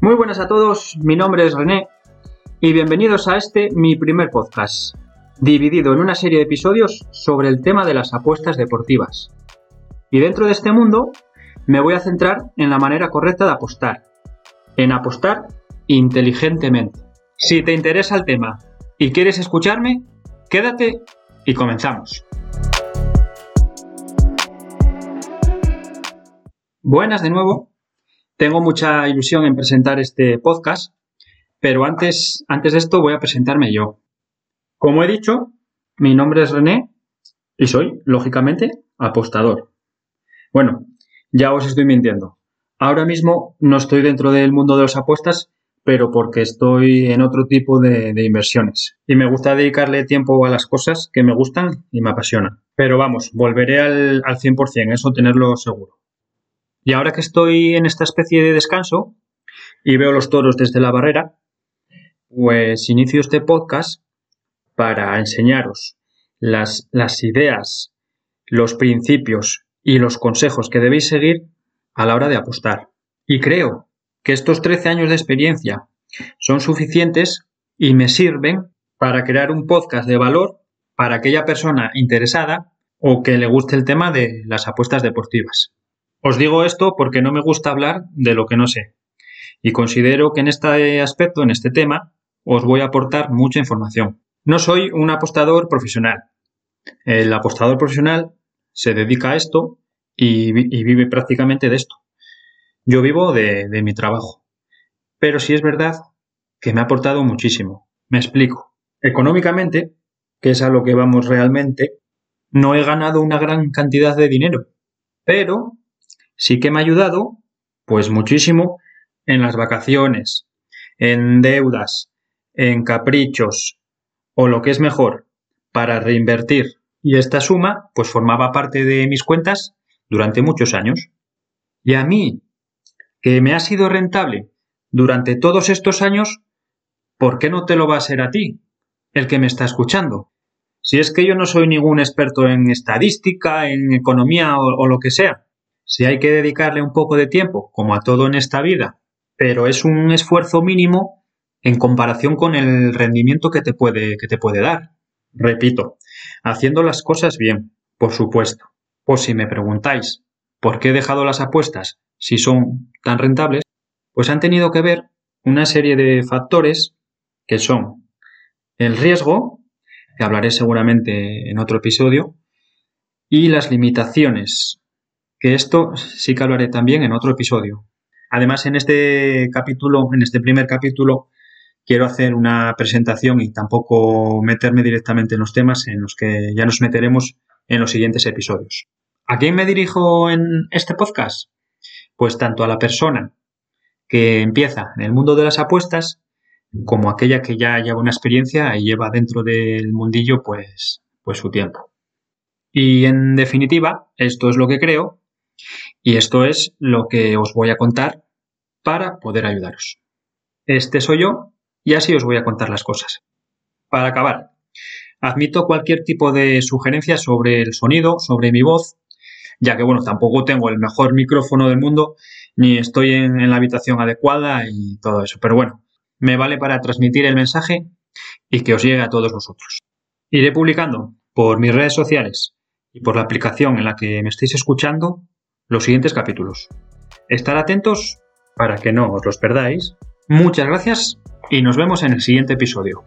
Muy buenas a todos, mi nombre es René y bienvenidos a este mi primer podcast, dividido en una serie de episodios sobre el tema de las apuestas deportivas. Y dentro de este mundo me voy a centrar en la manera correcta de apostar, en apostar inteligentemente. Si te interesa el tema y quieres escucharme, quédate y comenzamos. Buenas de nuevo. Tengo mucha ilusión en presentar este podcast, pero antes, antes de esto voy a presentarme yo. Como he dicho, mi nombre es René y soy, lógicamente, apostador. Bueno, ya os estoy mintiendo. Ahora mismo no estoy dentro del mundo de las apuestas, pero porque estoy en otro tipo de, inversiones. Y me gusta dedicarle tiempo a las cosas que me gustan y me apasionan. Pero vamos, volveré al, al 100%, eso tenerlo seguro. Y ahora que estoy en esta especie de descanso y veo los toros desde la barrera, pues inicio este podcast para enseñaros las, las ideas, los principios y los consejos que debéis seguir a la hora de apostar. Y creo que estos 13 años de experiencia son suficientes y me sirven para crear un podcast de valor para aquella persona interesada o que le guste el tema de las apuestas deportivas. Os digo esto porque no me gusta hablar de lo que no sé y considero que en este aspecto, en este tema, os voy a aportar mucha información. No soy un apostador profesional. El apostador profesional se dedica a esto y, vive prácticamente de esto. Yo vivo de, de mi trabajo. Pero sí es verdad que me ha aportado muchísimo. Me explico. Económicamente, que es a lo que vamos realmente, no he ganado una gran cantidad de dinero. Pero sí que me ha ayudado, pues muchísimo, en las vacaciones, en deudas, en caprichos, o lo que es mejor, para reinvertir y esta suma pues formaba parte de mis cuentas durante muchos años. Y a mí, que me ha sido rentable durante todos estos años, ¿por qué no te lo va a ser a ti, el que me está escuchando? Si es que yo no soy ningún experto en estadística, en economía o, o lo que sea. Si hay que dedicarle un poco de tiempo, como a todo en esta vida, pero es un esfuerzo mínimo en comparación con el rendimiento que te puede, que te puede dar. Repito, haciendo las cosas bien, por supuesto. Pues si me preguntáis por qué he dejado las apuestas si son tan rentables, pues han tenido que ver una serie de factores que son el riesgo, que hablaré seguramente en otro episodio, y las limitaciones, que esto sí que hablaré también en otro episodio. Además, en este capítulo, en este primer capítulo, quiero hacer una presentación y tampoco meterme directamente en los temas en los que ya nos meteremos en los siguientes episodios. ¿A quién me dirijo en este podcast? Pues tanto a la persona que empieza en el mundo de las apuestas como aquella que ya lleva una experiencia y lleva dentro del mundillo pues, pues su tiempo. Y en definitiva, esto es lo que creo y esto es lo que os voy a contar para poder ayudaros. Este soy yo y así os voy a contar las cosas. Para acabar, admito cualquier tipo de sugerencia sobre el sonido, sobre mi voz, ya que bueno, tampoco tengo el mejor micrófono del mundo, ni estoy en, la habitación adecuada y todo eso. Pero bueno, me vale para transmitir el mensaje y que os llegue a todos vosotros. Iré publicando por mis redes sociales y por la aplicación en la que me estéis escuchando los siguientes capítulos. Estar atentos para que no os los perdáis. Muchas gracias y nos vemos en el siguiente episodio.